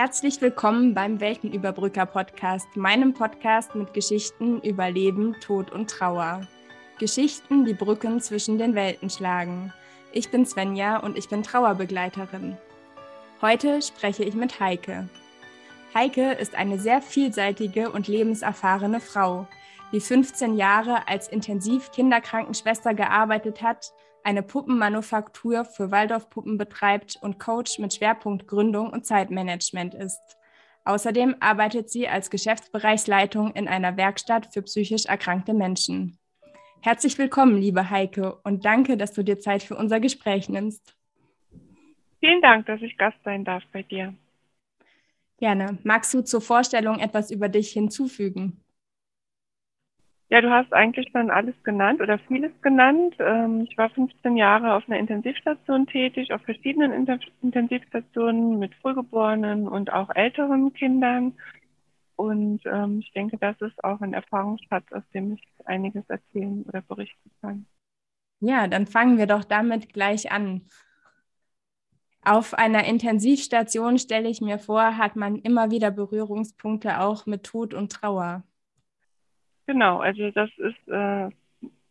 Herzlich willkommen beim Weltenüberbrücker Podcast, meinem Podcast mit Geschichten über Leben, Tod und Trauer. Geschichten, die Brücken zwischen den Welten schlagen. Ich bin Svenja und ich bin Trauerbegleiterin. Heute spreche ich mit Heike. Heike ist eine sehr vielseitige und lebenserfahrene Frau, die 15 Jahre als Intensiv-Kinderkrankenschwester gearbeitet hat, eine Puppenmanufaktur für Waldorfpuppen betreibt und Coach mit Schwerpunkt Gründung und Zeitmanagement ist. Außerdem arbeitet sie als Geschäftsbereichsleitung in einer Werkstatt für psychisch erkrankte Menschen. Herzlich willkommen, liebe Heike, und danke, dass du dir Zeit für unser Gespräch nimmst. Vielen Dank, dass ich Gast sein darf bei dir. Gerne. Magst du zur Vorstellung etwas über dich hinzufügen? Ja, du hast eigentlich schon alles genannt oder vieles genannt. Ähm, ich war 15 Jahre auf einer Intensivstation tätig, auf verschiedenen Intensivstationen mit Frühgeborenen und auch älteren Kindern. Und ähm, ich denke, das ist auch ein Erfahrungsschatz, aus dem ich einiges erzählen oder berichten kann. Ja, dann fangen wir doch damit gleich an. Auf einer Intensivstation, stelle ich mir vor, hat man immer wieder Berührungspunkte auch mit Tod und Trauer. Genau, also das ist äh,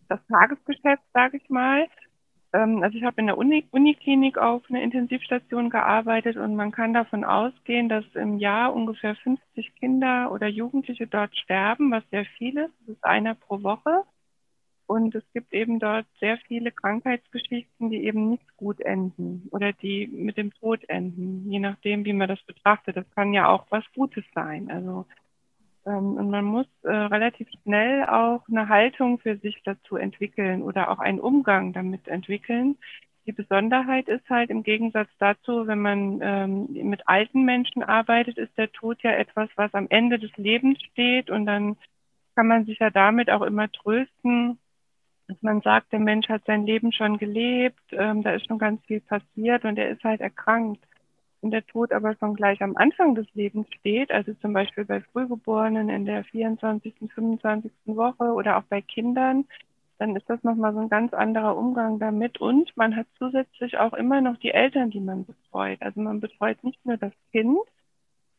das Tagesgeschäft, sage ich mal. Ähm, also ich habe in der Uni Uniklinik auf einer Intensivstation gearbeitet und man kann davon ausgehen, dass im Jahr ungefähr 50 Kinder oder Jugendliche dort sterben, was sehr viel ist. Das ist einer pro Woche. Und es gibt eben dort sehr viele Krankheitsgeschichten, die eben nicht gut enden oder die mit dem Tod enden, je nachdem, wie man das betrachtet. Das kann ja auch was Gutes sein. Also und man muss äh, relativ schnell auch eine Haltung für sich dazu entwickeln oder auch einen Umgang damit entwickeln. Die Besonderheit ist halt im Gegensatz dazu, wenn man ähm, mit alten Menschen arbeitet, ist der Tod ja etwas, was am Ende des Lebens steht und dann kann man sich ja damit auch immer trösten, dass man sagt, der Mensch hat sein Leben schon gelebt, ähm, da ist schon ganz viel passiert und er ist halt erkrankt wenn der Tod aber schon gleich am Anfang des Lebens steht, also zum Beispiel bei Frühgeborenen in der 24., 25. Woche oder auch bei Kindern, dann ist das nochmal so ein ganz anderer Umgang damit. Und man hat zusätzlich auch immer noch die Eltern, die man betreut. Also man betreut nicht nur das Kind,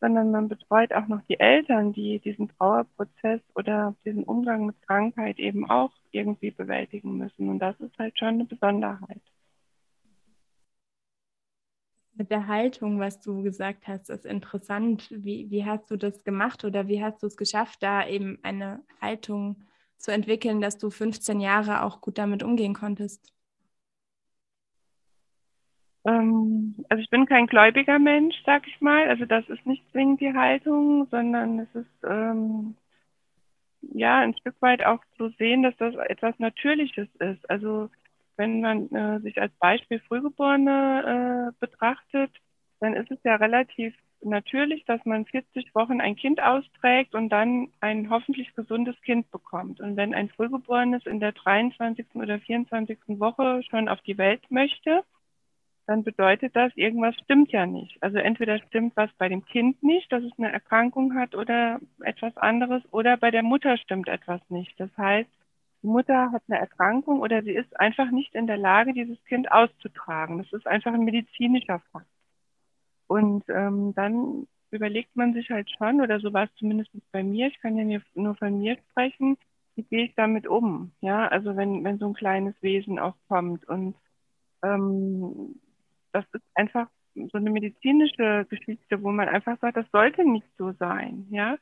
sondern man betreut auch noch die Eltern, die diesen Trauerprozess oder diesen Umgang mit Krankheit eben auch irgendwie bewältigen müssen. Und das ist halt schon eine Besonderheit mit der Haltung, was du gesagt hast, ist interessant. Wie, wie hast du das gemacht oder wie hast du es geschafft, da eben eine Haltung zu entwickeln, dass du 15 Jahre auch gut damit umgehen konntest? Ähm, also ich bin kein gläubiger Mensch, sag ich mal. Also das ist nicht zwingend die Haltung, sondern es ist ähm, ja ein Stück weit auch zu sehen, dass das etwas Natürliches ist. Also wenn man äh, sich als Beispiel Frühgeborene äh, betrachtet, dann ist es ja relativ natürlich, dass man 40 Wochen ein Kind austrägt und dann ein hoffentlich gesundes Kind bekommt. Und wenn ein Frühgeborenes in der 23. oder 24. Woche schon auf die Welt möchte, dann bedeutet das, irgendwas stimmt ja nicht. Also entweder stimmt was bei dem Kind nicht, dass es eine Erkrankung hat oder etwas anderes, oder bei der Mutter stimmt etwas nicht. Das heißt, die Mutter hat eine Erkrankung oder sie ist einfach nicht in der Lage, dieses Kind auszutragen. Das ist einfach ein medizinischer Fakt. Und ähm, dann überlegt man sich halt schon, oder so war es zumindest bei mir, ich kann ja nur von mir sprechen, wie gehe ich damit um? Ja, also wenn, wenn so ein kleines Wesen auch kommt und ähm, das ist einfach so eine medizinische Geschichte, wo man einfach sagt, das sollte nicht so sein, ja.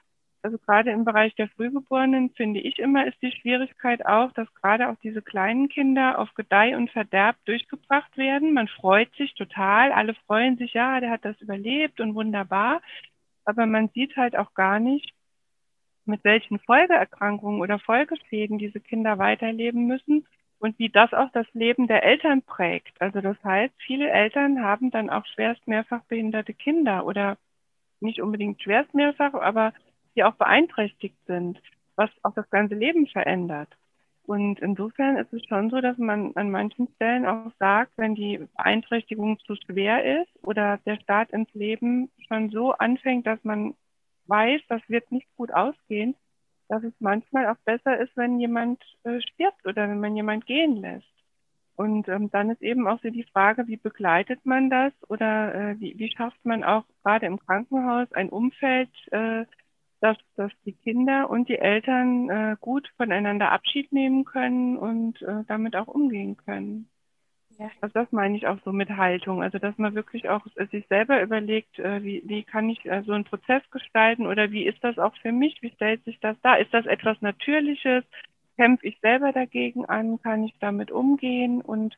Also gerade im Bereich der Frühgeborenen finde ich immer ist die Schwierigkeit auch, dass gerade auch diese kleinen Kinder auf Gedeih und Verderb durchgebracht werden. Man freut sich total, alle freuen sich, ja, der hat das überlebt und wunderbar. Aber man sieht halt auch gar nicht, mit welchen Folgeerkrankungen oder Folgeschäden diese Kinder weiterleben müssen und wie das auch das Leben der Eltern prägt. Also das heißt, viele Eltern haben dann auch schwerst mehrfach behinderte Kinder oder nicht unbedingt schwerst mehrfach, aber die auch beeinträchtigt sind, was auch das ganze Leben verändert. Und insofern ist es schon so, dass man an manchen Stellen auch sagt, wenn die Beeinträchtigung zu schwer ist oder der Start ins Leben schon so anfängt, dass man weiß, das wird nicht gut ausgehen, dass es manchmal auch besser ist, wenn jemand äh, stirbt oder wenn man jemand gehen lässt. Und ähm, dann ist eben auch so die Frage, wie begleitet man das oder äh, wie, wie schafft man auch gerade im Krankenhaus ein Umfeld, äh, dass, dass die Kinder und die Eltern äh, gut voneinander Abschied nehmen können und äh, damit auch umgehen können. Ja. Also das meine ich auch so mit Haltung. Also dass man wirklich auch sich selber überlegt, äh, wie, wie kann ich äh, so einen Prozess gestalten oder wie ist das auch für mich? Wie stellt sich das da? Ist das etwas Natürliches? kämpfe ich selber dagegen an, kann ich damit umgehen und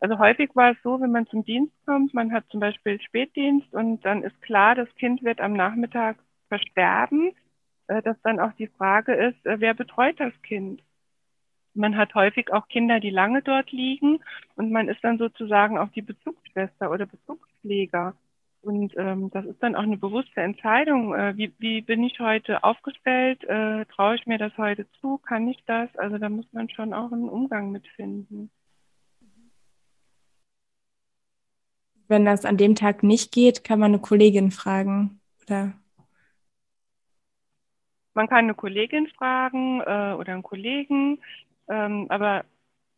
also häufig war es so, wenn man zum Dienst kommt, man hat zum Beispiel Spätdienst und dann ist klar, das Kind wird am Nachmittag versterben, äh, dass dann auch die Frage ist, äh, wer betreut das Kind? Man hat häufig auch Kinder, die lange dort liegen und man ist dann sozusagen auch die Bezugsschwester oder Bezugspfleger. Und ähm, das ist dann auch eine bewusste Entscheidung. Äh, wie, wie bin ich heute aufgestellt? Äh, Traue ich mir das heute zu? Kann ich das? Also da muss man schon auch einen Umgang mitfinden. Wenn das an dem Tag nicht geht, kann man eine Kollegin fragen, oder? Man kann eine Kollegin fragen äh, oder einen Kollegen, ähm, aber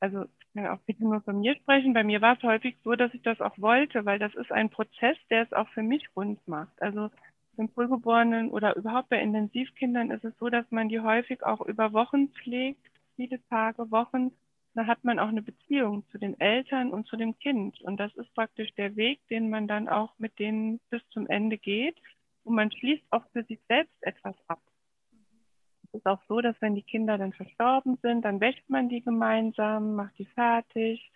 also kann auch bitte nur von mir sprechen. Bei mir war es häufig so, dass ich das auch wollte, weil das ist ein Prozess, der es auch für mich rund macht. Also beim Frühgeborenen oder überhaupt bei Intensivkindern ist es so, dass man die häufig auch über Wochen pflegt, viele Tage, Wochen. Da hat man auch eine Beziehung zu den Eltern und zu dem Kind. Und das ist praktisch der Weg, den man dann auch mit denen bis zum Ende geht. Und man schließt auch für sich selbst etwas ab ist auch so, dass wenn die Kinder dann verstorben sind, dann wäscht man die gemeinsam, macht die fertig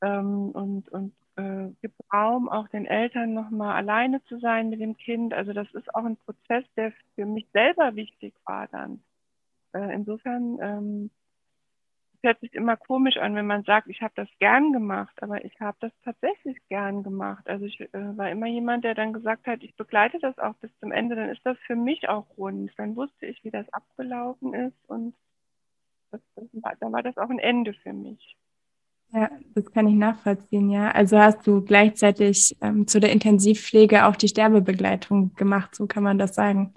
ähm, und, und äh, gibt Raum, auch den Eltern nochmal alleine zu sein mit dem Kind. Also das ist auch ein Prozess, der für mich selber wichtig war dann. Äh, insofern ähm, hört sich immer komisch an, wenn man sagt, ich habe das gern gemacht, aber ich habe das tatsächlich gern gemacht. Also ich äh, war immer jemand, der dann gesagt hat, ich begleite das auch bis zum Ende, dann ist das für mich auch rund. Dann wusste ich, wie das abgelaufen ist und das, das war, dann war das auch ein Ende für mich. Ja, das kann ich nachvollziehen, ja. Also hast du gleichzeitig ähm, zu der Intensivpflege auch die Sterbebegleitung gemacht, so kann man das sagen.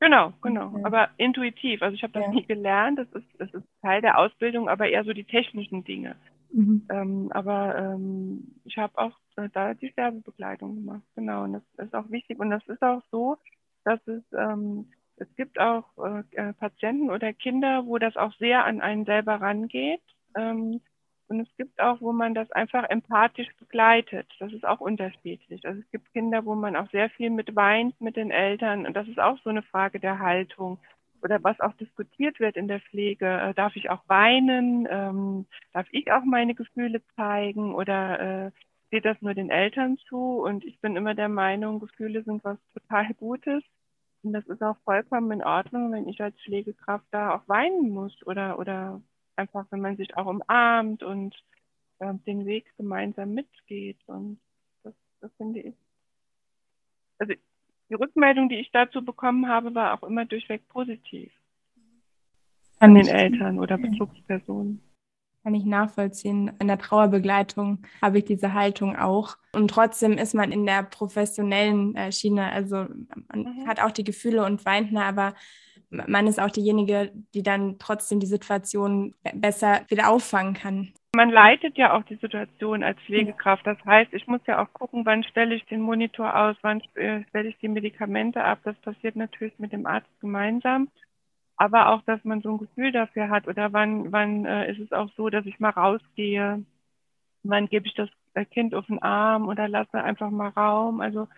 Genau, genau. Okay. Aber intuitiv. Also ich habe das ja. nie gelernt. Das ist, das ist Teil der Ausbildung, aber eher so die technischen Dinge. Mhm. Ähm, aber ähm, ich habe auch äh, da die Sterbebegleitung gemacht. Genau. Und das, das, ist auch wichtig. Und das ist auch so, dass es, ähm, es gibt auch äh, äh Patienten oder Kinder, wo das auch sehr an einen selber rangeht. Ähm, und es gibt auch, wo man das einfach empathisch begleitet. Das ist auch unterschiedlich. Also es gibt Kinder, wo man auch sehr viel mit weint mit den Eltern. Und das ist auch so eine Frage der Haltung. Oder was auch diskutiert wird in der Pflege. Äh, darf ich auch weinen? Ähm, darf ich auch meine Gefühle zeigen? Oder äh, steht das nur den Eltern zu? Und ich bin immer der Meinung, Gefühle sind was total Gutes. Und das ist auch vollkommen in Ordnung, wenn ich als Pflegekraft da auch weinen muss oder, oder einfach, wenn man sich auch umarmt und äh, den Weg gemeinsam mitgeht. Und das, das finde ich. Also die Rückmeldung, die ich dazu bekommen habe, war auch immer durchweg positiv. An den Eltern oder Bezugspersonen. Kann ich nachvollziehen. In der Trauerbegleitung habe ich diese Haltung auch. Und trotzdem ist man in der professionellen äh, Schiene. Also man mhm. hat auch die Gefühle und weint, aber man ist auch diejenige, die dann trotzdem die Situation besser wieder auffangen kann. Man leitet ja auch die Situation als Pflegekraft. Das heißt, ich muss ja auch gucken, wann stelle ich den Monitor aus, wann äh, stelle ich die Medikamente ab. Das passiert natürlich mit dem Arzt gemeinsam. Aber auch, dass man so ein Gefühl dafür hat oder wann, wann äh, ist es auch so, dass ich mal rausgehe, wann gebe ich das äh, Kind auf den Arm oder lasse einfach mal Raum. Also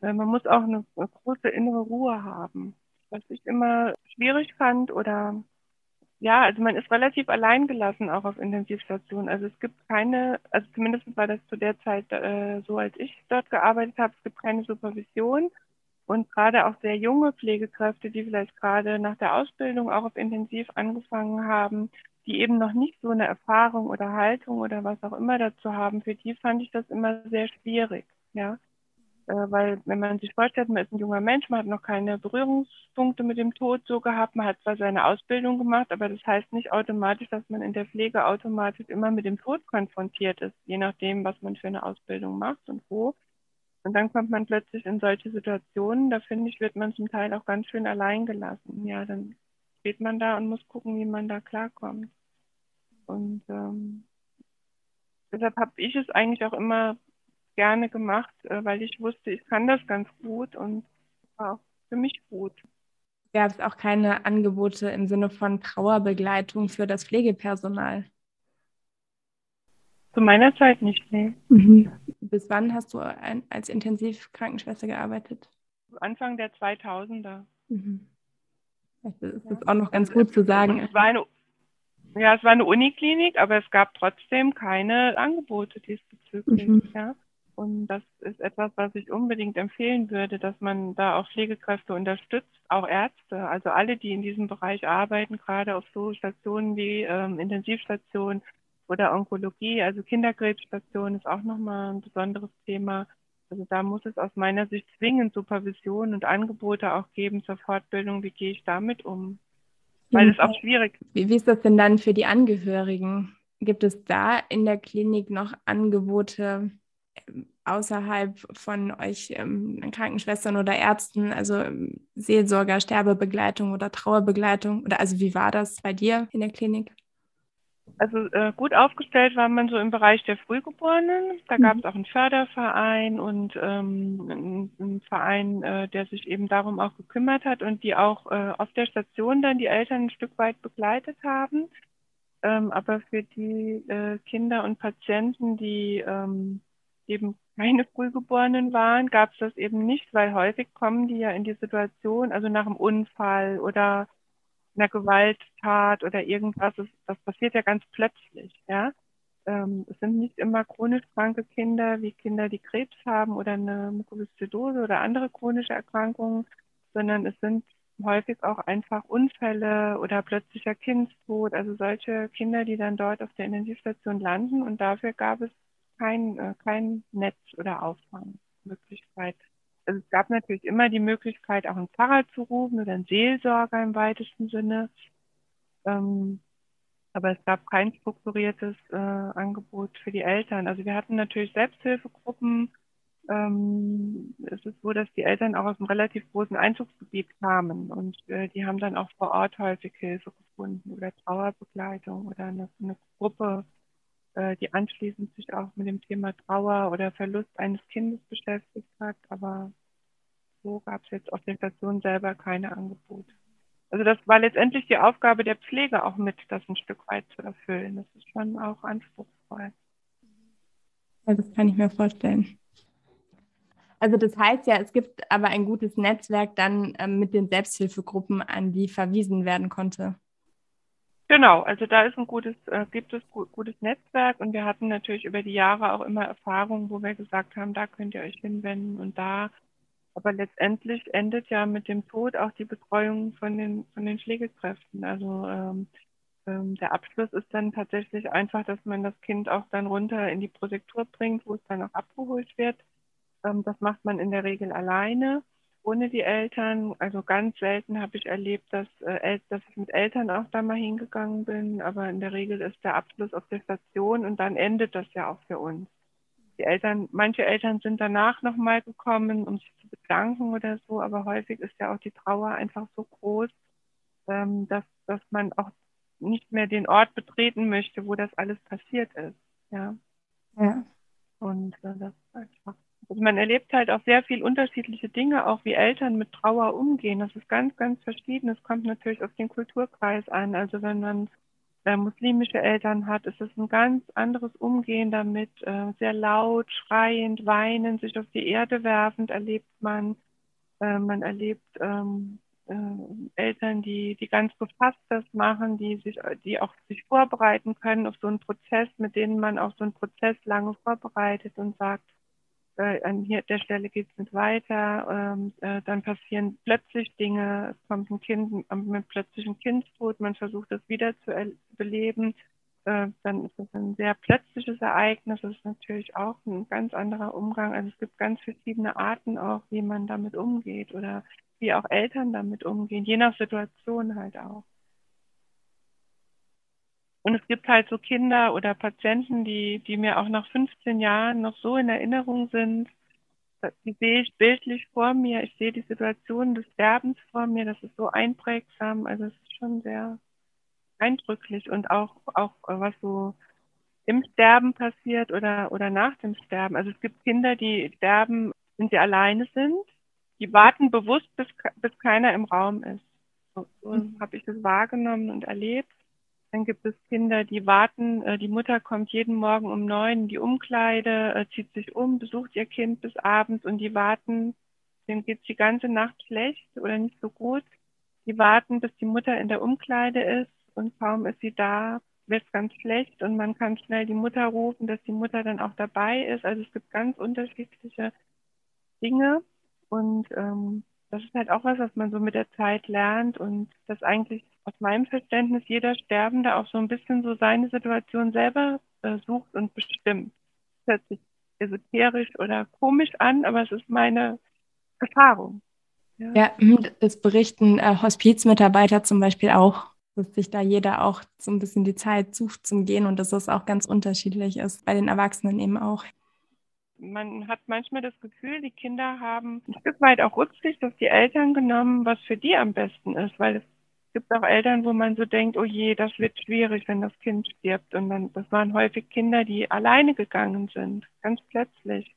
man muss auch eine große innere Ruhe haben was ich immer schwierig fand oder ja, also man ist relativ alleingelassen auch auf Intensivstationen. Also es gibt keine, also zumindest war das zu der Zeit äh, so, als ich dort gearbeitet habe, es gibt keine Supervision. Und gerade auch sehr junge Pflegekräfte, die vielleicht gerade nach der Ausbildung auch auf Intensiv angefangen haben, die eben noch nicht so eine Erfahrung oder Haltung oder was auch immer dazu haben, für die fand ich das immer sehr schwierig. Ja, weil wenn man sich vorstellt, man ist ein junger Mensch, man hat noch keine Berührungspunkte mit dem Tod so gehabt, man hat zwar seine Ausbildung gemacht, aber das heißt nicht automatisch, dass man in der Pflege automatisch immer mit dem Tod konfrontiert ist, je nachdem, was man für eine Ausbildung macht und wo. Und dann kommt man plötzlich in solche Situationen, da finde ich, wird man zum Teil auch ganz schön allein gelassen. Ja, dann steht man da und muss gucken, wie man da klarkommt. Und ähm, deshalb habe ich es eigentlich auch immer gerne gemacht, äh, weil ich wusste, ich kann das ganz gut und war auch für mich gut. Gab es auch keine Angebote im Sinne von Trauerbegleitung für das Pflegepersonal? Zu meiner Zeit nicht, nee. Mhm. Bis wann hast du ein, als Intensivkrankenschwester gearbeitet? Anfang der 2000er. Mhm. Das ist ja. auch noch ganz gut zu sagen. Es war eine, ja, es war eine Uniklinik, aber es gab trotzdem keine Angebote diesbezüglich. Mhm. Ja. Und das ist etwas, was ich unbedingt empfehlen würde, dass man da auch Pflegekräfte unterstützt, auch Ärzte, also alle, die in diesem Bereich arbeiten, gerade auf so Stationen wie ähm, Intensivstationen oder Onkologie, also Kinderkrebsstation ist auch nochmal ein besonderes Thema. Also da muss es aus meiner Sicht zwingend Supervision und Angebote auch geben zur Fortbildung. Wie gehe ich damit um? Weil es auch schwierig ist. Wie, ist das denn dann für die Angehörigen? Gibt es da in der Klinik noch Angebote außerhalb von euch ähm, Krankenschwestern oder Ärzten, also ähm, Seelsorger, Sterbebegleitung oder Trauerbegleitung? Oder also wie war das bei dir in der Klinik? Also äh, gut aufgestellt war man so im Bereich der Frühgeborenen. Da mhm. gab es auch einen Förderverein und ähm, einen Verein, äh, der sich eben darum auch gekümmert hat und die auch äh, auf der Station dann die Eltern ein Stück weit begleitet haben. Ähm, aber für die äh, Kinder und Patienten, die ähm, eben keine Frühgeborenen waren, gab es das eben nicht, weil häufig kommen die ja in die Situation, also nach einem Unfall oder einer Gewalttat oder irgendwas, das, das passiert ja ganz plötzlich, ja. Ähm, es sind nicht immer chronisch kranke Kinder wie Kinder, die Krebs haben oder eine Mukoviszidose oder andere chronische Erkrankungen, sondern es sind häufig auch einfach Unfälle oder plötzlicher Kindstod, also solche Kinder, die dann dort auf der Intensivstation landen und dafür gab es kein, äh, kein Netz oder Auffangmöglichkeit also es gab natürlich immer die Möglichkeit, auch einen Pfarrer zu rufen oder einen Seelsorger im weitesten Sinne. Ähm, aber es gab kein strukturiertes äh, Angebot für die Eltern. Also wir hatten natürlich Selbsthilfegruppen. Ähm, es ist so, dass die Eltern auch aus einem relativ großen Einzugsgebiet kamen und äh, die haben dann auch vor Ort häufig Hilfe gefunden oder Trauerbegleitung oder eine, eine Gruppe, äh, die anschließend sich auch mit dem Thema Trauer oder Verlust eines Kindes beschäftigt hat. Aber so gab es jetzt auf der Station selber keine Angebote. Also das war letztendlich die Aufgabe der Pflege auch mit, das ein Stück weit zu erfüllen. Das ist schon auch anspruchsvoll. Ja, das kann ich mir vorstellen. Also das heißt ja, es gibt aber ein gutes Netzwerk dann ähm, mit den Selbsthilfegruppen, an die verwiesen werden konnte. Genau, also da ist ein gutes, äh, gibt es gut, gutes Netzwerk und wir hatten natürlich über die Jahre auch immer Erfahrungen, wo wir gesagt haben, da könnt ihr euch hinwenden und da. Aber letztendlich endet ja mit dem Tod auch die Betreuung von den, von den Pflegekräften. Also ähm, ähm, der Abschluss ist dann tatsächlich einfach, dass man das Kind auch dann runter in die Prosektur bringt, wo es dann auch abgeholt wird. Ähm, das macht man in der Regel alleine ohne die Eltern. Also ganz selten habe ich erlebt, dass, äh, dass ich mit Eltern auch da mal hingegangen bin. Aber in der Regel ist der Abschluss auf der Station und dann endet das ja auch für uns. Die Eltern, manche Eltern sind danach nochmal gekommen, um sich zu bedanken oder so, aber häufig ist ja auch die Trauer einfach so groß, ähm, dass, dass man auch nicht mehr den Ort betreten möchte, wo das alles passiert ist. Ja. Ja. Und äh, das ist einfach also man erlebt halt auch sehr viel unterschiedliche Dinge, auch wie Eltern mit Trauer umgehen. Das ist ganz, ganz verschieden. Es kommt natürlich auf den Kulturkreis an. Also wenn man äh, muslimische Eltern hat, ist es ein ganz anderes Umgehen damit. Äh, sehr laut, schreiend, weinend, sich auf die Erde werfend erlebt man. Äh, man erlebt ähm, äh, Eltern, die, die ganz gefasst das machen, die sich, die auch sich vorbereiten können auf so einen Prozess, mit denen man auch so einen Prozess lange vorbereitet und sagt, äh, an hier der Stelle geht es nicht weiter, ähm, äh, dann passieren plötzlich Dinge, es kommt ein Kind mit plötzlichem Kindstod, man versucht das wieder zu beleben, äh, dann ist das ein sehr plötzliches Ereignis, das ist natürlich auch ein ganz anderer Umgang, also es gibt ganz verschiedene Arten auch, wie man damit umgeht oder wie auch Eltern damit umgehen, je nach Situation halt auch. Und es gibt halt so Kinder oder Patienten, die, die mir auch nach 15 Jahren noch so in Erinnerung sind. Die sehe ich bildlich vor mir. Ich sehe die Situation des Sterbens vor mir. Das ist so einprägsam. Also es ist schon sehr eindrücklich und auch, auch was so im Sterben passiert oder, oder nach dem Sterben. Also es gibt Kinder, die sterben, wenn sie alleine sind. Die warten bewusst, bis, bis keiner im Raum ist. So, so mhm. habe ich das wahrgenommen und erlebt. Dann gibt es Kinder, die warten, äh, die Mutter kommt jeden Morgen um neun in die Umkleide, äh, zieht sich um, besucht ihr Kind bis abends und die warten, denen geht es die ganze Nacht schlecht oder nicht so gut. Die warten, bis die Mutter in der Umkleide ist und kaum ist sie da, wird es ganz schlecht und man kann schnell die Mutter rufen, dass die Mutter dann auch dabei ist. Also es gibt ganz unterschiedliche Dinge und ähm, das ist halt auch was, was man so mit der Zeit lernt und das eigentlich aus meinem Verständnis jeder Sterbende auch so ein bisschen so seine Situation selber äh, sucht und bestimmt. Das hört sich esoterisch oder komisch an, aber es ist meine Erfahrung. Ja, ja hm, das berichten äh, Hospizmitarbeiter zum Beispiel auch, dass sich da jeder auch so ein bisschen die Zeit sucht zum Gehen und dass das auch ganz unterschiedlich ist, bei den Erwachsenen eben auch. Man hat manchmal das Gefühl, die Kinder haben ein Stück weit auch Rücksicht auf die Eltern genommen, was für die am besten ist, weil es gibt auch Eltern, wo man so denkt, oh je, das wird schwierig, wenn das Kind stirbt. Und dann, das waren häufig Kinder, die alleine gegangen sind, ganz plötzlich.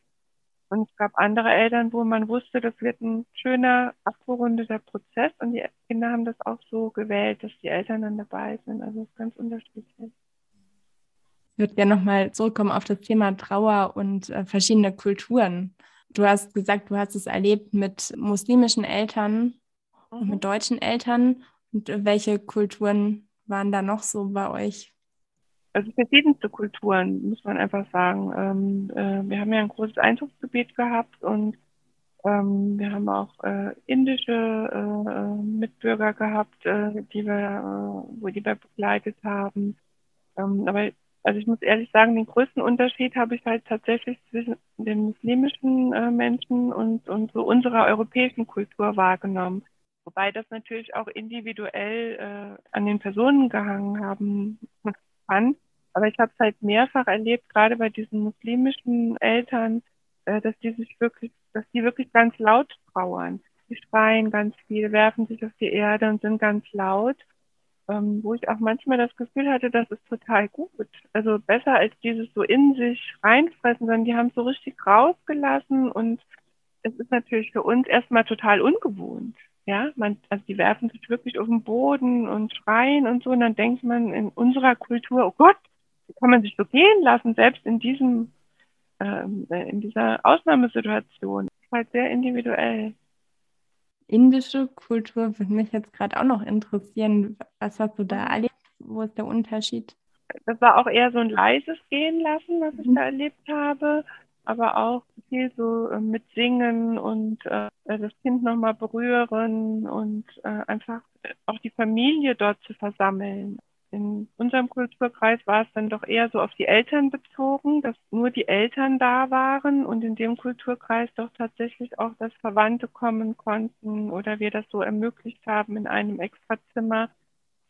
Und es gab andere Eltern, wo man wusste, das wird ein schöner, abgerundeter Prozess und die Kinder haben das auch so gewählt, dass die Eltern dann dabei sind. Also es ist ganz unterschiedlich. Ich würde gerne nochmal zurückkommen auf das Thema Trauer und äh, verschiedene Kulturen. Du hast gesagt, du hast es erlebt mit muslimischen Eltern mhm. und mit deutschen Eltern. Und äh, welche Kulturen waren da noch so bei euch? also verschiedenste Kulturen, muss man einfach sagen. Ähm, äh, wir haben ja ein großes Einzugsgebiet gehabt und ähm, wir haben auch äh, indische äh, Mitbürger gehabt, äh, die wir, äh, wo die wir begleitet haben. Ähm, aber also ich muss ehrlich sagen, den größten Unterschied habe ich halt tatsächlich zwischen den muslimischen äh, Menschen und, und so unserer europäischen Kultur wahrgenommen. Wobei das natürlich auch individuell an den Personen gehangen haben kann. Aber ich habe es halt mehrfach erlebt, gerade bei diesen muslimischen Eltern, äh, dass die sich wirklich, dass die wirklich ganz laut trauern. Die schreien ganz viel, werfen sich auf die Erde und sind ganz laut. Ähm, wo ich auch manchmal das Gefühl hatte, das ist total gut. Also besser als dieses so in sich reinfressen, sondern die haben es so richtig rausgelassen und es ist natürlich für uns erstmal total ungewohnt. Ja, man, also die werfen sich wirklich auf den Boden und schreien und so. Und dann denkt man in unserer Kultur, oh Gott, kann man sich so gehen lassen, selbst in diesem, ähm, äh, in dieser Ausnahmesituation. Das ist halt sehr individuell. Indische Kultur würde mich jetzt gerade auch noch interessieren. Was hast du da erlebt? Wo ist der Unterschied? Das war auch eher so ein leises Gehen lassen, was ich mhm. da erlebt habe, aber auch viel so äh, mit Singen und äh, das Kind nochmal berühren und äh, einfach auch die Familie dort zu versammeln. In unserem Kulturkreis war es dann doch eher so auf die Eltern bezogen, dass nur die Eltern da waren und in dem Kulturkreis doch tatsächlich auch, dass Verwandte kommen konnten oder wir das so ermöglicht haben in einem Extrazimmer,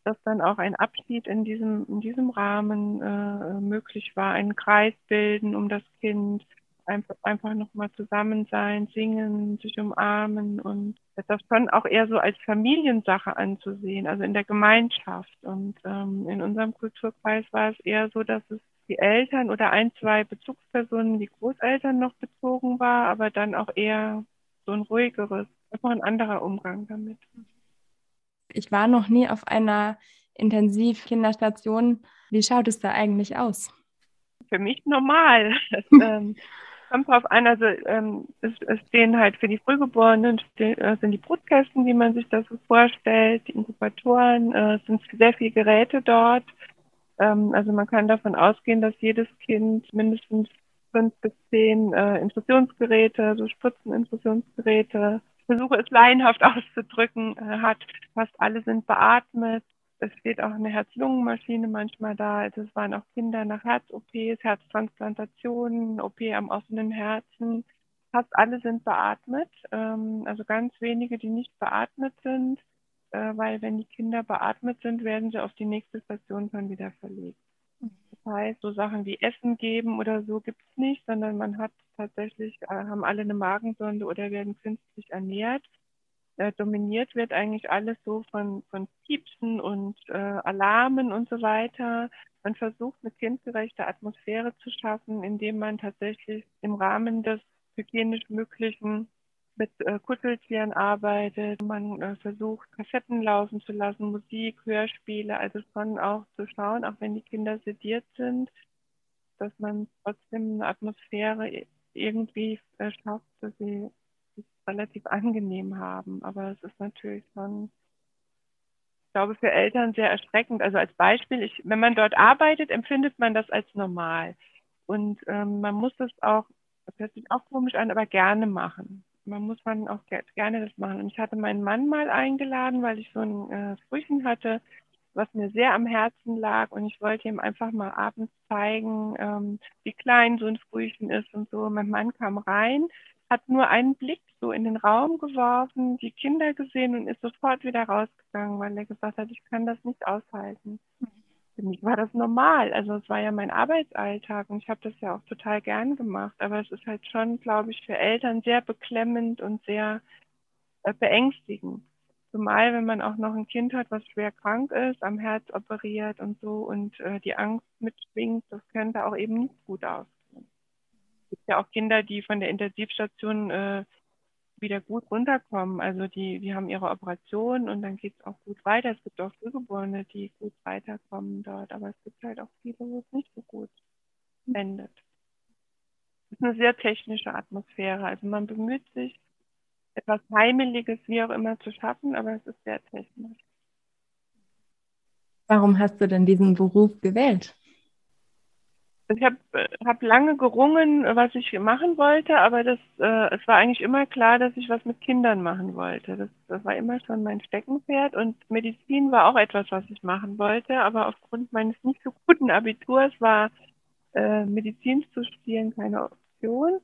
dass dann auch ein Abschied in diesem, in diesem Rahmen äh, möglich war, einen Kreis bilden um das Kind, einfach, einfach nochmal zusammen sein, singen, sich umarmen und das schon auch eher so als Familiensache anzusehen, also in der Gemeinschaft. Und ähm, in unserem Kulturkreis war es eher so, dass es die Eltern oder ein, zwei Bezugspersonen, die Großeltern noch bezogen war, aber dann auch eher so ein ruhigeres, einfach ein anderer Umgang damit. Ich war noch nie auf einer Intensivkinderstation. Wie schaut es da eigentlich aus? Für mich normal. Das, ähm, kommt drauf an, also ähm, es, es stehen halt für die Frühgeborenen stehen, äh, sind die Brutkästen, wie man sich das so vorstellt, die Inkubatoren, äh, sind sehr viele Geräte dort. Ähm, also man kann davon ausgehen, dass jedes Kind mindestens fünf bis zehn äh, Infusionsgeräte, so Spritzeninfusionsgeräte, ich versuche es laienhaft auszudrücken, äh, hat. Fast alle sind beatmet es steht auch eine Herz-Lungen-Maschine manchmal da. Also es waren auch Kinder nach Herz-OPs, Herztransplantationen, OP am offenen Herzen. Fast alle sind beatmet. Ähm, also ganz wenige, die nicht beatmet sind, äh, weil wenn die Kinder beatmet sind, werden sie auf die nächste Station schon wieder verlegt. Das heißt, so Sachen wie Essen geben oder so gibt es nicht, sondern man hat tatsächlich, äh, haben alle eine Magensonde oder werden künstlich ernährt äh, dominiert wird eigentlich alles so von, von Piepsen und äh, Alarmen und so weiter. man versucht, eine kindgerechte Atmosphäre zu schaffen, indem man tatsächlich im Rahmen des hygienisch Möglichen mit äh, Kuscheltieren arbeitet. Man äh, versucht, Kassetten laufen zu lassen, Musik, Hörspiele, also schon auch zu schauen, auch wenn die Kinder sediert sind, dass man trotzdem eine Atmosphäre irgendwie äh, schafft, dass sie es relativ angenehm haben. Aber es ist natürlich schon, ich glaube, für Eltern sehr erschreckend. Also als Beispiel, ich, wenn man dort arbeitet, empfindet man das als normal. Und ähm, man muss das auch, das hört sich auch komisch an, aber gerne machen man muss man auch gerne das machen. Und ich hatte meinen Mann mal eingeladen, weil ich so ein äh, Frühchen hatte, was mir sehr am Herzen lag. Und ich wollte ihm einfach mal abends zeigen, ähm, wie klein so ein Frühchen ist und so. Mein Mann kam rein, hat nur einen Blick so in den Raum geworfen, die Kinder gesehen und ist sofort wieder rausgegangen, weil er gesagt hat, ich kann das nicht aushalten. Für mich war das normal. Also es war ja mein Arbeitsalltag und ich habe das ja auch total gern gemacht. Aber es ist halt schon, glaube ich, für Eltern sehr beklemmend und sehr äh, beängstigend. Zumal, wenn man auch noch ein Kind hat, was schwer krank ist, am Herz operiert und so und äh, die Angst mitschwingt, das könnte auch eben nicht gut ausgehen. Es gibt ja auch Kinder, die von der Intensivstation äh, wieder gut runterkommen. Also die, die haben ihre Operation und dann geht es auch gut weiter. Es gibt auch Frühgeborene, die gut weiterkommen dort, aber es gibt halt auch viele, wo es nicht so gut endet. Es ist eine sehr technische Atmosphäre. Also man bemüht sich, etwas Heimeliges, wie auch immer, zu schaffen, aber es ist sehr technisch. Warum hast du denn diesen Beruf gewählt? Ich habe hab lange gerungen, was ich machen wollte, aber das, äh, es war eigentlich immer klar, dass ich was mit Kindern machen wollte. Das, das war immer schon mein Steckenpferd und Medizin war auch etwas, was ich machen wollte, aber aufgrund meines nicht so guten Abiturs war äh, Medizin zu studieren keine Option.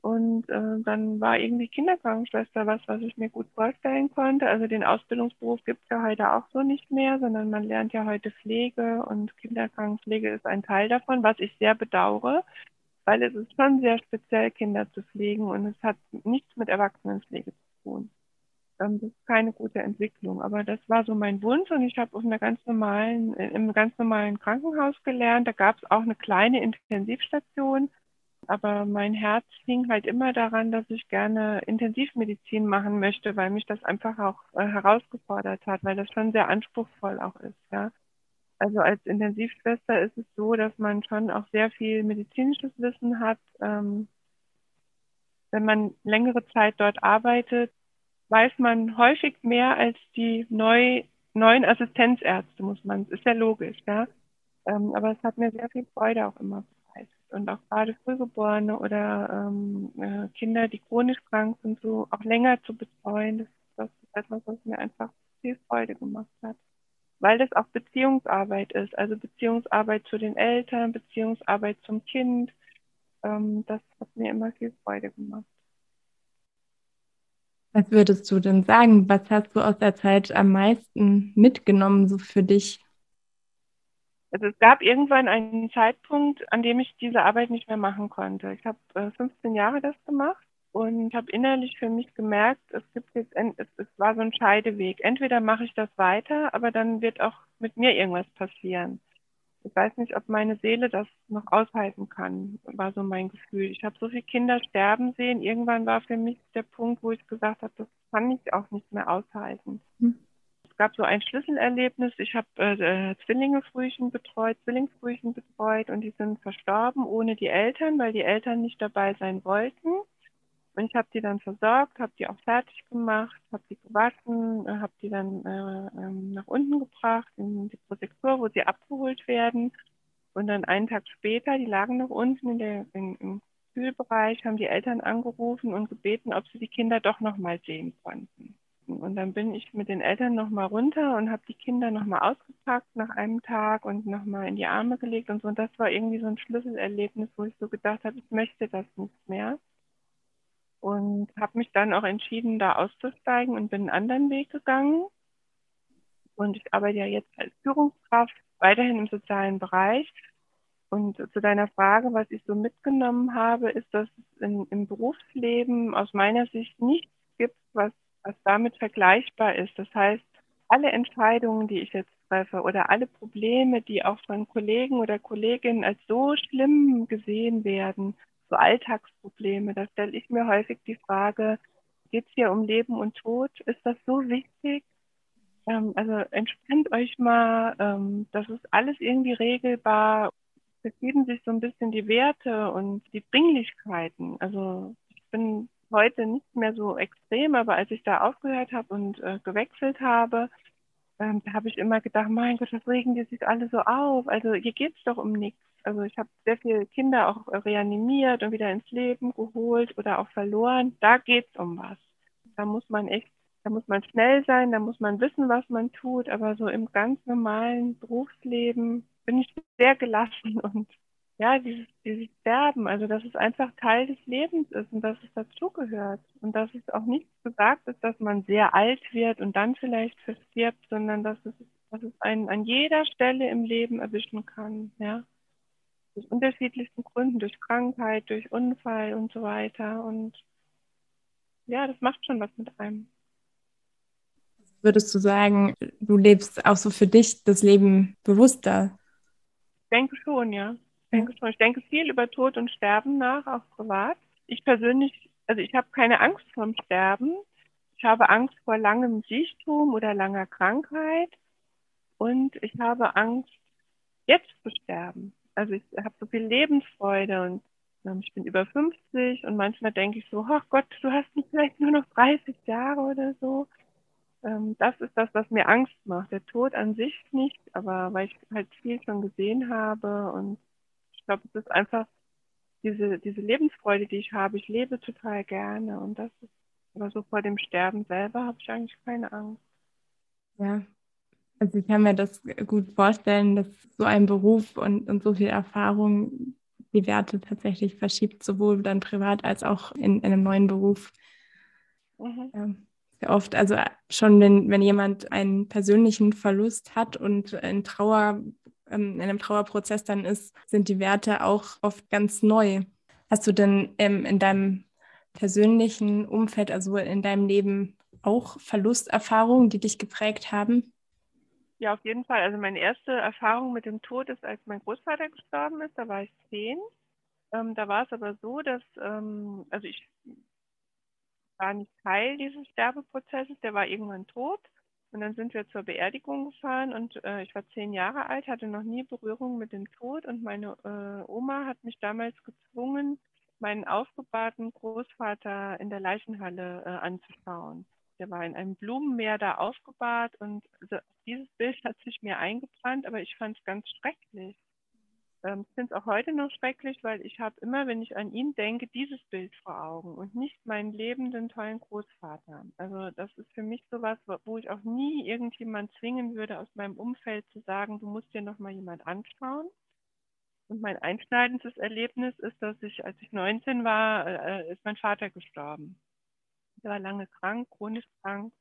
Und äh, dann war irgendwie Kinderkrankenschwester was, was ich mir gut vorstellen konnte. Also den Ausbildungsberuf gibt es ja heute auch so nicht mehr, sondern man lernt ja heute Pflege und Kinderkrankenpflege ist ein Teil davon, was ich sehr bedauere, weil es ist schon sehr speziell, Kinder zu pflegen und es hat nichts mit Erwachsenenpflege zu tun. Ähm, das ist keine gute Entwicklung. Aber das war so mein Wunsch und ich habe auf einer ganz normalen, im ganz normalen Krankenhaus gelernt. Da gab es auch eine kleine Intensivstation aber mein Herz hing halt immer daran, dass ich gerne Intensivmedizin machen möchte, weil mich das einfach auch äh, herausgefordert hat, weil das schon sehr anspruchsvoll auch ist, ja. Also als Intensivschwester ist es so, dass man schon auch sehr viel medizinisches Wissen hat. Ähm, wenn man längere Zeit dort arbeitet, weiß man häufig mehr als die neu, neuen Assistenzärzte, muss man. Ist ja logisch, ja. Ähm, aber es hat mir sehr viel Freude auch immer und auch gerade Frühgeborene oder ähm, äh, Kinder, die chronisch krank sind, so auch länger zu betreuen, das, das ist etwas, was mir einfach viel Freude gemacht hat. Weil das auch Beziehungsarbeit ist, also Beziehungsarbeit zu den Eltern, Beziehungsarbeit zum Kind, ähm, das hat mir immer viel Freude gemacht. Was würdest du denn sagen? Was hast du aus der Zeit am meisten mitgenommen, so für dich? Also es gab irgendwann einen Zeitpunkt, an dem ich diese Arbeit nicht mehr machen konnte. Ich habe äh, 15 Jahre das gemacht und habe innerlich für mich gemerkt, es gibt jetzt, es, es war so ein Scheideweg. Entweder mache ich das weiter, aber dann wird auch mit mir irgendwas passieren. Ich weiß nicht, ob meine Seele das noch aushalten kann, war so mein Gefühl. Ich habe so viele Kinder sterben sehen. Irgendwann war für mich der Punkt, wo ich gesagt habe, das kann ich auch nicht mehr aushalten. Hm gab so ein Schlüsselerlebnis. Ich habe äh, Zwillingefrühchen betreut, Zwillingsfrühchen betreut und die sind verstorben ohne die Eltern, weil die Eltern nicht dabei sein wollten. Und ich habe die dann versorgt, habe die auch fertig gemacht, habe die gewaschen, äh, habe die dann äh, ähm, nach unten gebracht in die Protektur, wo sie abgeholt werden. Und dann einen Tag später, die lagen noch unten in der, in, im Kühlbereich, haben die Eltern angerufen und gebeten, ob sie die Kinder doch noch mal sehen konnten. Und dann bin ich mit den Eltern nochmal runter und habe die Kinder nochmal ausgepackt nach einem Tag und nochmal in die Arme gelegt und so. Und das war irgendwie so ein Schlüsselerlebnis, wo ich so gedacht habe, ich möchte das nicht mehr. Und habe mich dann auch entschieden, da auszusteigen und bin einen anderen Weg gegangen. Und ich arbeite ja jetzt als Führungskraft weiterhin im sozialen Bereich. Und zu deiner Frage, was ich so mitgenommen habe, ist, dass es in, im Berufsleben aus meiner Sicht nichts gibt, was was damit vergleichbar ist. Das heißt, alle Entscheidungen, die ich jetzt treffe oder alle Probleme, die auch von Kollegen oder Kolleginnen als so schlimm gesehen werden, so Alltagsprobleme, da stelle ich mir häufig die Frage, geht es hier um Leben und Tod? Ist das so wichtig? Ähm, also entspannt euch mal, ähm, das ist alles irgendwie regelbar. Verschieben sich so ein bisschen die Werte und die Dringlichkeiten. Also ich bin heute nicht mehr so extrem, aber als ich da aufgehört habe und äh, gewechselt habe, ähm, da habe ich immer gedacht, mein Gott, was regen die sich alle so auf? Also hier geht es doch um nichts. Also ich habe sehr viele Kinder auch reanimiert und wieder ins Leben geholt oder auch verloren. Da geht es um was. Da muss man echt, da muss man schnell sein, da muss man wissen, was man tut. Aber so im ganz normalen Berufsleben bin ich sehr gelassen und ja, dieses, dieses Sterben, also dass es einfach Teil des Lebens ist und dass es dazugehört und dass es auch nicht gesagt ist, dass man sehr alt wird und dann vielleicht verstirbt, sondern dass es, dass es einen an jeder Stelle im Leben erwischen kann, ja. Aus unterschiedlichsten Gründen, durch Krankheit, durch Unfall und so weiter und ja, das macht schon was mit einem. Würdest du sagen, du lebst auch so für dich das Leben bewusster? Ich denke schon, ja. Ich denke. Ich denke viel über Tod und Sterben nach, auch privat. Ich persönlich, also ich habe keine Angst vorm Sterben. Ich habe Angst vor langem Siechtum oder langer Krankheit. Und ich habe Angst, jetzt zu sterben. Also ich habe so viel Lebensfreude und ich bin über 50 und manchmal denke ich so, ach Gott, du hast vielleicht nur noch 30 Jahre oder so. Ähm, das ist das, was mir Angst macht. Der Tod an sich nicht, aber weil ich halt viel schon gesehen habe und glaube, es ist einfach diese, diese Lebensfreude, die ich habe. Ich lebe total gerne und das ist, aber so vor dem Sterben selber habe ich eigentlich keine Angst. Ja, also ich kann mir das gut vorstellen, dass so ein Beruf und, und so viel Erfahrung die Werte tatsächlich verschiebt, sowohl dann privat als auch in, in einem neuen Beruf. Mhm. Ja, sehr oft, also schon wenn, wenn jemand einen persönlichen Verlust hat und in Trauer, ähm, in einem Trauerprozess dann ist, sind die Werte auch oft ganz neu. Hast du denn ähm, in deinem persönlichen Umfeld, also in deinem Leben auch Verlusterfahrungen, die dich geprägt haben? Ja, auf jeden Fall. Also meine erste Erfahrung mit dem Tod ist, als mein Großvater gestorben ist. Da war ich zehn. Ähm, da war es aber so, dass, ähm, also ich war nicht Teil dieses Sterbeprozesses. Der war irgendwann tot. Und dann sind wir zur Beerdigung gefahren und äh, ich war zehn Jahre alt, hatte noch nie Berührung mit dem Tod und meine äh, Oma hat mich damals gezwungen, meinen aufgebahrten Großvater in der Leichenhalle äh, anzuschauen. Der war in einem Blumenmeer da aufgebahrt und also dieses Bild hat sich mir eingebrannt, aber ich fand es ganz schrecklich. Ähm, finde es auch heute noch schrecklich, weil ich habe immer, wenn ich an ihn denke, dieses Bild vor Augen und nicht meinen lebenden, tollen Großvater. Also das ist für mich sowas, wo ich auch nie irgendjemand zwingen würde, aus meinem Umfeld zu sagen, du musst dir noch mal jemand anschauen. Und mein einschneidendes Erlebnis ist, dass ich, als ich 19 war, äh, ist mein Vater gestorben. Der war lange krank, chronisch krank.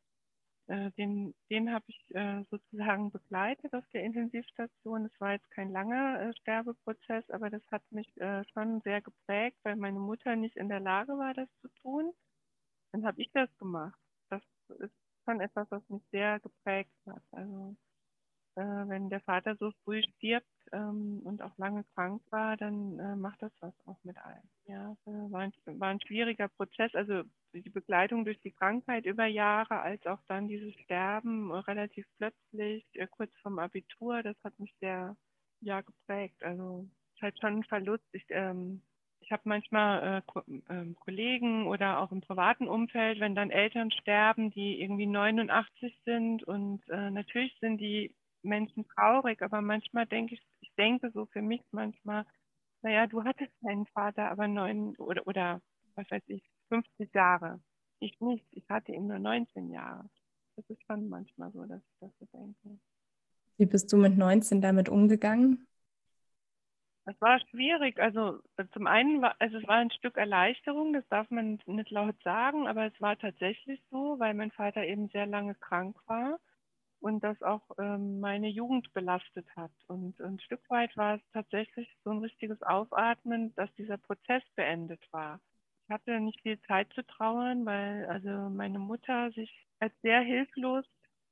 Äh, den den habe ich äh, sozusagen begleitet auf der Intensivstation. Es war jetzt kein langer äh, Sterbeprozess, aber das hat mich äh, schon sehr geprägt, weil meine Mutter nicht in der Lage war, das zu tun. Dann habe ich das gemacht. Das ist schon etwas, was mich sehr geprägt hat. Also äh, wenn der Vater so früh stirbt ähm, und auch lange krank war, dann äh, macht das was auch mit einem. Ja, äh, war, ein, war ein schwieriger Prozess. Also die Begleitung durch die Krankheit über Jahre, als auch dann dieses Sterben äh, relativ plötzlich, äh, kurz vorm Abitur, das hat mich sehr ja, geprägt. Also es ist halt schon ein Verlust. Ich, ähm, ich habe manchmal äh, Ko äh, Kollegen oder auch im privaten Umfeld, wenn dann Eltern sterben, die irgendwie 89 sind und äh, natürlich sind die Menschen traurig, aber manchmal denke ich, ich denke so für mich manchmal, naja, du hattest deinen Vater aber neun oder, oder was weiß ich, 50 Jahre. Ich nicht, ich hatte ihn nur 19 Jahre. Das ist schon manchmal so, dass ich das so denke. Wie bist du mit 19 damit umgegangen? Das war schwierig. Also zum einen war, also es war ein Stück Erleichterung, das darf man nicht laut sagen, aber es war tatsächlich so, weil mein Vater eben sehr lange krank war und das auch ähm, meine Jugend belastet hat. Und ein Stück weit war es tatsächlich so ein richtiges Aufatmen, dass dieser Prozess beendet war. Ich hatte nicht viel Zeit zu trauern, weil also meine Mutter sich als sehr hilflos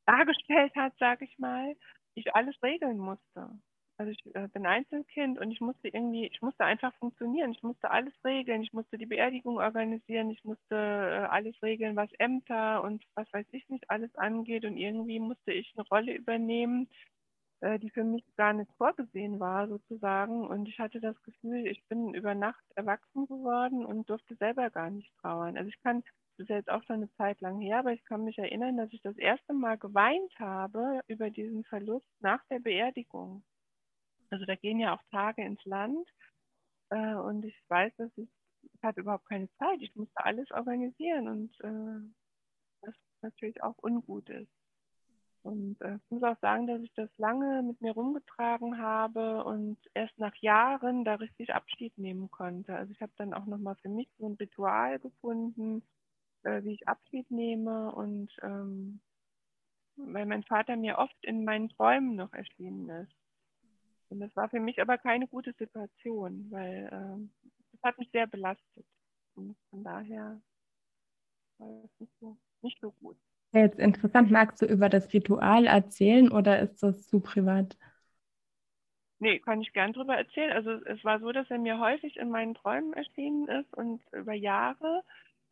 dargestellt hat, sage ich mal, ich alles regeln musste. Also ich äh, bin Einzelkind und ich musste irgendwie, ich musste einfach funktionieren. Ich musste alles regeln. Ich musste die Beerdigung organisieren. Ich musste äh, alles regeln, was Ämter und was weiß ich nicht alles angeht. Und irgendwie musste ich eine Rolle übernehmen, äh, die für mich gar nicht vorgesehen war, sozusagen. Und ich hatte das Gefühl, ich bin über Nacht erwachsen geworden und durfte selber gar nicht trauern. Also ich kann, das ist jetzt auch schon eine Zeit lang her, aber ich kann mich erinnern, dass ich das erste Mal geweint habe über diesen Verlust nach der Beerdigung. Also da gehen ja auch Tage ins Land. Äh, und ich weiß, dass ich, ich hatte überhaupt keine Zeit. Ich musste alles organisieren und äh, das natürlich auch ungut ist. Und äh, ich muss auch sagen, dass ich das lange mit mir rumgetragen habe und erst nach Jahren da richtig Abschied nehmen konnte. Also ich habe dann auch nochmal für mich so ein Ritual gefunden, äh, wie ich Abschied nehme und ähm, weil mein Vater mir oft in meinen Träumen noch erschienen ist. Und das war für mich aber keine gute Situation, weil äh, das hat mich sehr belastet. Und von daher war das nicht so, nicht so gut. Jetzt interessant, magst du über das Ritual erzählen oder ist das zu privat? Nee, kann ich gern drüber erzählen. Also es war so, dass er mir häufig in meinen Träumen erschienen ist und über Jahre.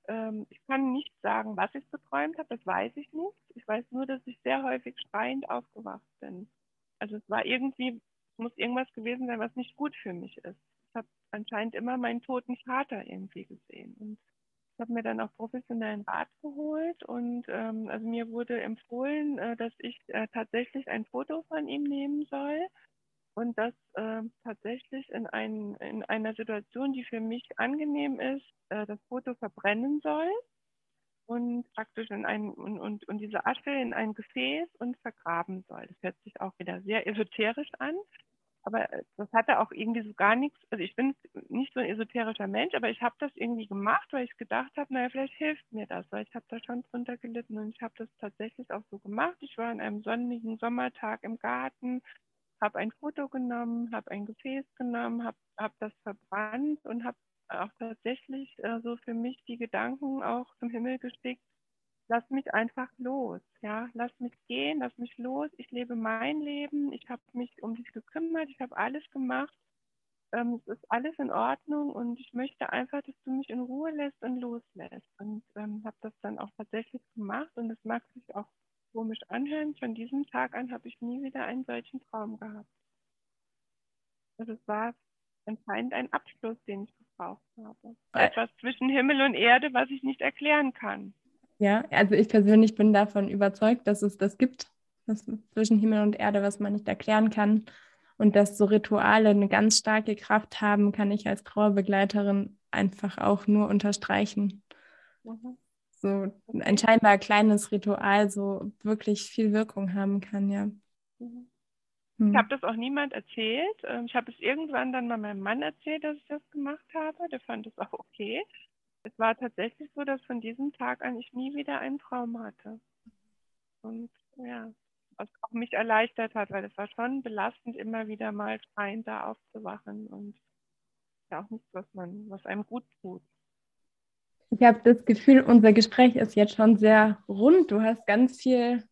Ähm, ich kann nicht sagen, was ich geträumt habe, das weiß ich nicht. Ich weiß nur, dass ich sehr häufig schreiend aufgewacht bin. Also es war irgendwie muss irgendwas gewesen sein, was nicht gut für mich ist. Ich habe anscheinend immer meinen toten Vater irgendwie gesehen. Und ich habe mir dann auch professionellen Rat geholt und ähm, also mir wurde empfohlen, äh, dass ich äh, tatsächlich ein Foto von ihm nehmen soll und das äh, tatsächlich in, ein, in einer Situation, die für mich angenehm ist, äh, das Foto verbrennen soll und praktisch in ein und, und, und diese Asche in ein Gefäß und vergraben soll. Das hört sich auch wieder sehr esoterisch an, aber äh, das hatte auch irgendwie so gar nichts. Also ich bin nicht so ein esoterischer Mensch, aber ich habe das irgendwie gemacht, weil ich gedacht habe, naja, vielleicht hilft mir das, weil ich habe da schon drunter gelitten und ich habe das tatsächlich auch so gemacht. Ich war an einem sonnigen Sommertag im Garten, habe ein Foto genommen, habe ein Gefäß genommen, habe hab das verbrannt und habe auch tatsächlich äh, so für mich die Gedanken auch zum Himmel geschickt, lass mich einfach los, ja, lass mich gehen, lass mich los, ich lebe mein Leben, ich habe mich um dich gekümmert, ich habe alles gemacht, ähm, es ist alles in Ordnung und ich möchte einfach, dass du mich in Ruhe lässt und loslässt. Und ähm, habe das dann auch tatsächlich gemacht und es mag sich auch komisch anhören, von diesem Tag an habe ich nie wieder einen solchen Traum gehabt. Also es war anscheinend ein Abschluss, den ich gebraucht habe. Etwas zwischen Himmel und Erde, was ich nicht erklären kann. Ja, also ich persönlich bin davon überzeugt, dass es das gibt, das zwischen Himmel und Erde, was man nicht erklären kann. Und dass so Rituale eine ganz starke Kraft haben, kann ich als Trauerbegleiterin einfach auch nur unterstreichen. Mhm. So ein scheinbar kleines Ritual so wirklich viel Wirkung haben kann, ja. Mhm. Hm. Ich habe das auch niemand erzählt. Ähm, ich habe es irgendwann dann mal meinem Mann erzählt, dass ich das gemacht habe. Der fand es auch okay. Es war tatsächlich so, dass von diesem Tag an ich nie wieder einen Traum hatte. Und ja, was auch mich erleichtert hat, weil es war schon belastend, immer wieder mal schreiend da aufzuwachen und ja auch nichts, was man, was einem gut tut. Ich habe das Gefühl, unser Gespräch ist jetzt schon sehr rund. Du hast ganz viel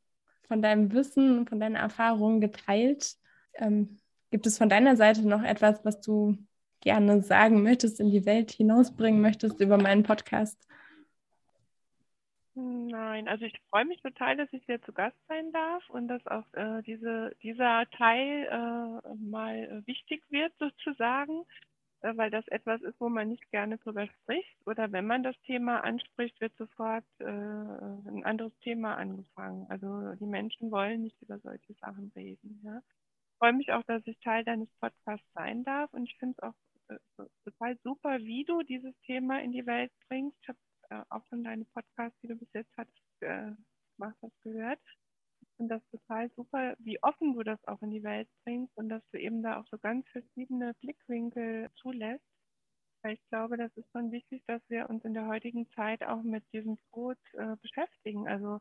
von deinem Wissen, von deinen Erfahrungen geteilt. Ähm, gibt es von deiner Seite noch etwas, was du gerne sagen möchtest, in die Welt hinausbringen möchtest über meinen Podcast? Nein, also ich freue mich total, dass ich hier zu Gast sein darf und dass auch äh, diese, dieser Teil äh, mal wichtig wird sozusagen, äh, weil das etwas ist, wo man nicht gerne drüber spricht oder wenn man das Thema anspricht, wird sofort äh, ein anderes Thema angefangen. Also die Menschen wollen nicht über solche Sachen reden. Ja. Ich freue mich auch, dass ich Teil deines Podcasts sein darf und ich finde es auch total super, wie du dieses Thema in die Welt bringst. Ich habe äh, auch schon deine Podcasts, die du bis jetzt hattest, äh, gemacht hast, gehört. Ich finde das total super, wie offen du das auch in die Welt bringst und dass du eben da auch so ganz verschiedene Blickwinkel zulässt. Weil ich glaube, das ist schon wichtig, dass wir uns in der heutigen Zeit auch mit diesem Tod äh, beschäftigen. Also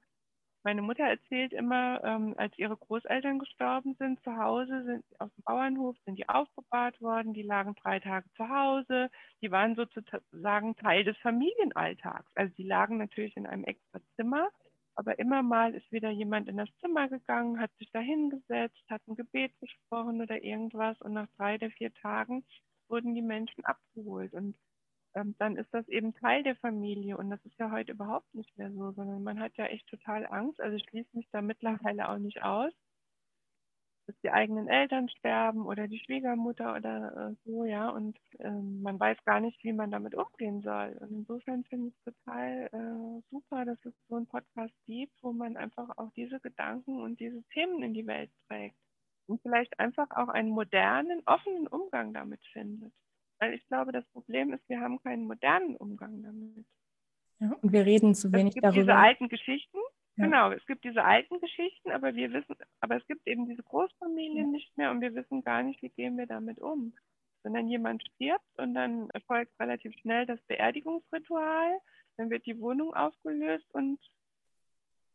meine Mutter erzählt immer, ähm, als ihre Großeltern gestorben sind, zu Hause, sind auf dem Bauernhof, sind die aufgebahrt worden, die lagen drei Tage zu Hause, die waren sozusagen Teil des Familienalltags. Also die lagen natürlich in einem extra Zimmer, Aber immer mal ist wieder jemand in das Zimmer gegangen, hat sich da hingesetzt, hat ein Gebet gesprochen oder irgendwas und nach drei oder vier Tagen wurden die Menschen abgeholt. Und ähm, dann ist das eben Teil der Familie. Und das ist ja heute überhaupt nicht mehr so, sondern man hat ja echt total Angst. Also ich schließe mich da mittlerweile auch nicht aus, dass die eigenen Eltern sterben oder die Schwiegermutter oder äh, so, ja. Und ähm, man weiß gar nicht, wie man damit umgehen soll. Und insofern finde ich es total äh, super, dass es so einen Podcast gibt, wo man einfach auch diese Gedanken und diese Themen in die Welt trägt. Und vielleicht einfach auch einen modernen, offenen Umgang damit findet. Weil ich glaube, das Problem ist, wir haben keinen modernen Umgang damit. Ja, und wir reden zu wenig es gibt darüber. Diese alten Geschichten, ja. genau, es gibt diese alten Geschichten, aber wir wissen, aber es gibt eben diese Großfamilien ja. nicht mehr und wir wissen gar nicht, wie gehen wir damit um. Sondern jemand stirbt und dann erfolgt relativ schnell das Beerdigungsritual, dann wird die Wohnung aufgelöst und,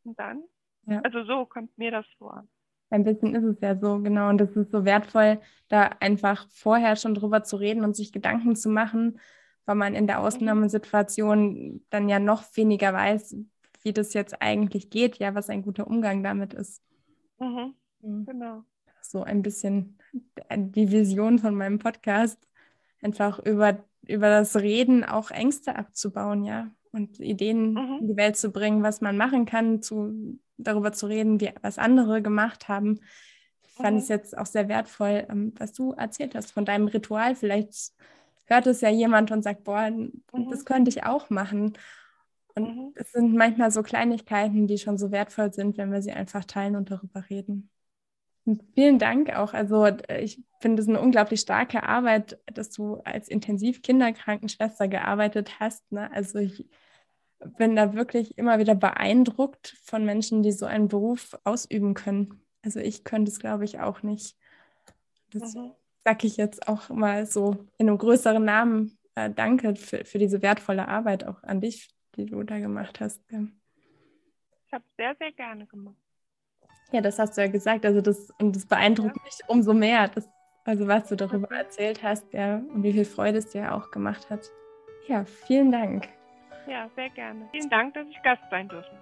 und dann. Ja. Also so kommt mir das vor. Ein bisschen ist es ja so, genau. Und es ist so wertvoll, da einfach vorher schon drüber zu reden und sich Gedanken zu machen, weil man in der mhm. Ausnahmesituation dann ja noch weniger weiß, wie das jetzt eigentlich geht, ja, was ein guter Umgang damit ist. Mhm. mhm. Genau. So ein bisschen die Vision von meinem Podcast, einfach über, über das Reden auch Ängste abzubauen, ja, und Ideen mhm. in die Welt zu bringen, was man machen kann, zu darüber zu reden, wie, was andere gemacht haben, fand ich es jetzt auch sehr wertvoll, ähm, was du erzählt hast von deinem Ritual. Vielleicht hört es ja jemand und sagt, boah, mhm. das könnte ich auch machen. Und mhm. es sind manchmal so Kleinigkeiten, die schon so wertvoll sind, wenn wir sie einfach teilen und darüber reden. Und vielen Dank auch. Also ich finde es eine unglaublich starke Arbeit, dass du als Intensiv-Kinderkrankenschwester gearbeitet hast. Ne? Also ich bin da wirklich immer wieder beeindruckt von Menschen, die so einen Beruf ausüben können. Also ich könnte es, glaube ich, auch nicht. Das mhm. sage ich jetzt auch mal so in einem größeren Namen. Äh, danke für, für diese wertvolle Arbeit auch an dich, die du da gemacht hast. Ich habe sehr, sehr gerne gemacht. Ja, das hast du ja gesagt. Also das, und das beeindruckt ja. mich umso mehr, dass, also was du darüber mhm. erzählt hast, ja, und wie viel Freude es dir auch gemacht hat. Ja, vielen Dank. Ja, sehr gerne. Vielen Dank, dass ich Gast sein durfte.